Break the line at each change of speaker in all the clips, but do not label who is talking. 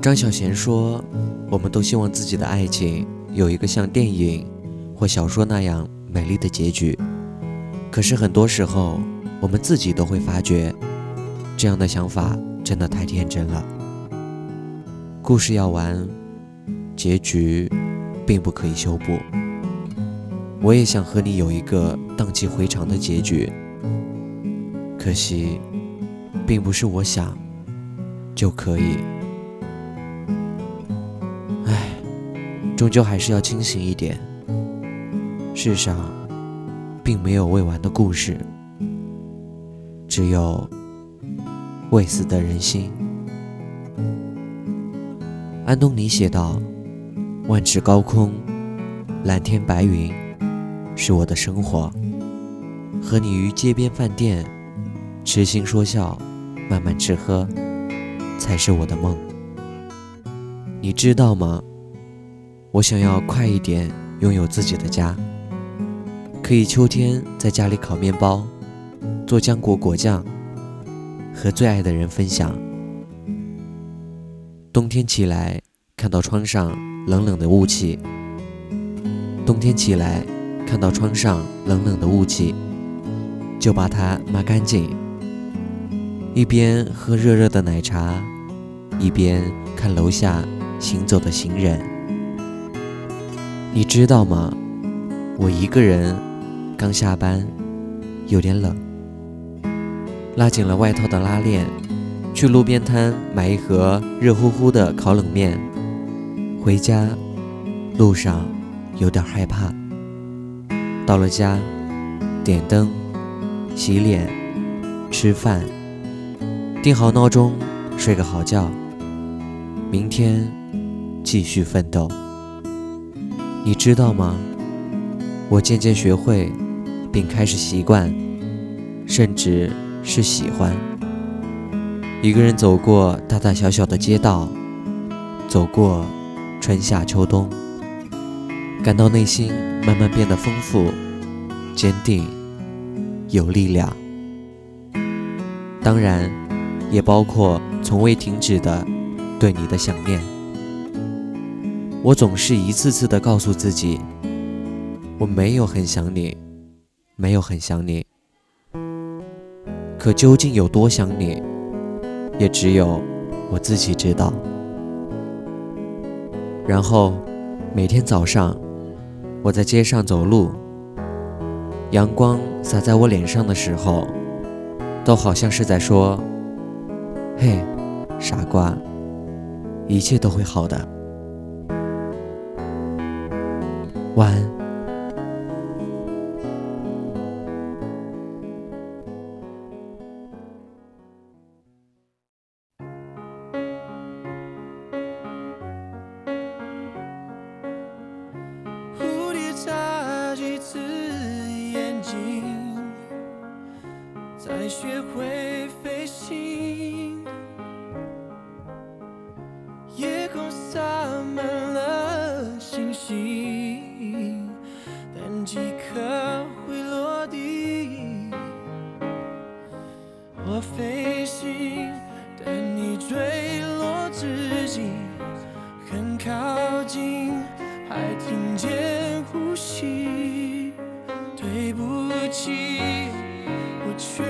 张小娴说：“我们都希望自己的爱情有一个像电影或小说那样美丽的结局。可是很多时候，我们自己都会发觉，这样的想法真的太天真了。故事要完，结局并不可以修补。我也想和你有一个荡气回肠的结局，可惜，并不是我想就可以。”终究还是要清醒一点。世上并没有未完的故事，只有未死的人心。安东尼写道：“万尺高空，蓝天白云，是我的生活；和你于街边饭店，痴心说笑，慢慢吃喝，才是我的梦。你知道吗？”我想要快一点拥有自己的家，可以秋天在家里烤面包，做浆果果酱，和最爱的人分享。冬天起来看到窗上冷冷的雾气，冬天起来看到窗上冷冷的雾气，就把它抹干净，一边喝热热的奶茶，一边看楼下行走的行人。你知道吗？我一个人刚下班，有点冷，拉紧了外套的拉链，去路边摊买一盒热乎乎的烤冷面。回家路上有点害怕。到了家，点灯、洗脸、吃饭，定好闹钟，睡个好觉。明天继续奋斗。你知道吗？我渐渐学会，并开始习惯，甚至是喜欢一个人走过大大小小的街道，走过春夏秋冬，感到内心慢慢变得丰富、坚定、有力量。当然，也包括从未停止的对你的想念。我总是一次次地告诉自己，我没有很想你，没有很想你。可究竟有多想你，也只有我自己知道。然后每天早上，我在街上走路，阳光洒在我脸上的时候，都好像是在说：“嘿，傻瓜，一切都会好的。”晚安。
蝴蝶眨几次眼睛，才学会飞行。我飞行，等你坠落之际，很靠近，还听见呼吸。对不起，我却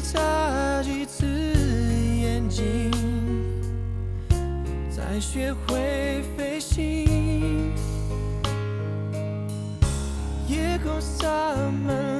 眨几次眼睛，才学会飞行。夜空洒满。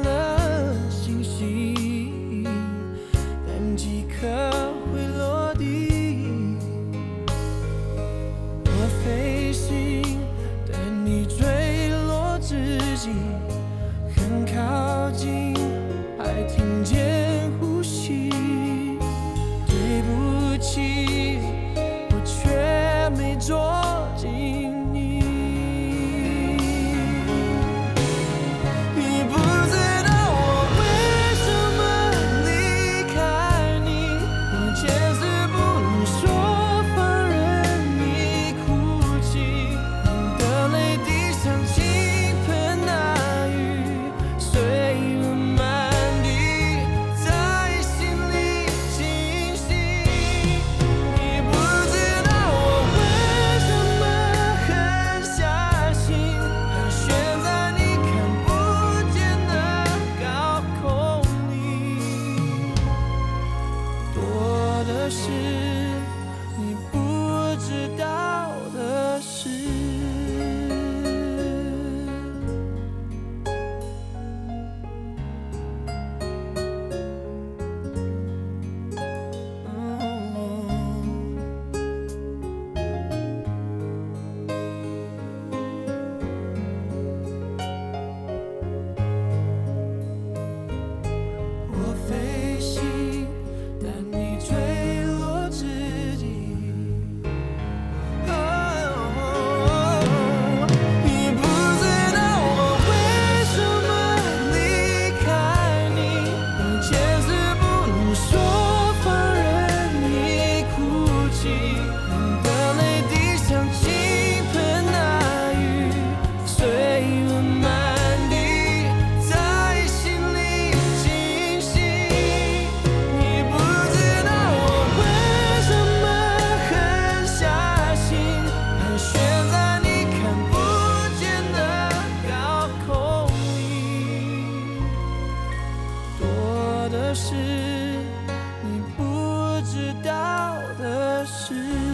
是你不知道的事。